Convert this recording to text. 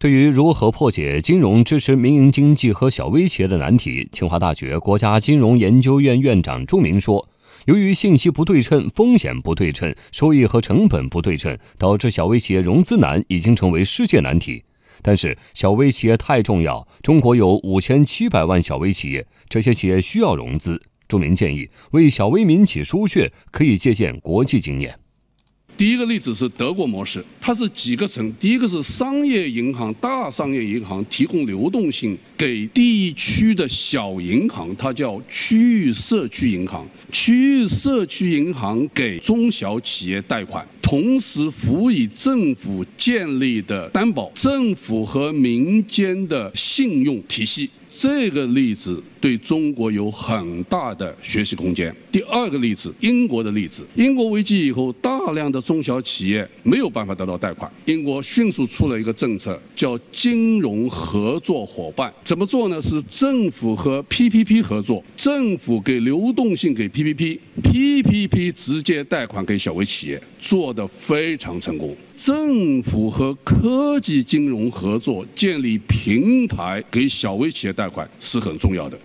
对于如何破解金融支持民营经济和小微企业的难题，清华大学国家金融研究院院长朱明说：“由于信息不对称、风险不对称、收益和成本不对称，导致小微企业融资难已经成为世界难题。但是，小微企业太重要，中国有五千七百万小微企业，这些企业需要融资。”朱明建议，为小微民企输血，可以借鉴国际经验。第一个例子是德国模式，它是几个层？第一个是商业银行、大商业银行提供流动性给地区的小银行，它叫区域社区银行。区域社区银行给中小企业贷款，同时辅以政府建立的担保、政府和民间的信用体系。这个例子对中国有很大的学习空间。第二个例子，英国的例子，英国危机以后，大量的中小企业没有办法得到贷款，英国迅速出了一个政策，叫金融合作伙伴。怎么做呢？是政府和 PPP 合作，政府给流动性给 PPP，PPP 直接贷款给小微企业，做得非常成功。政府和科技金融合作，建立平台给小微企业贷款是很重要的。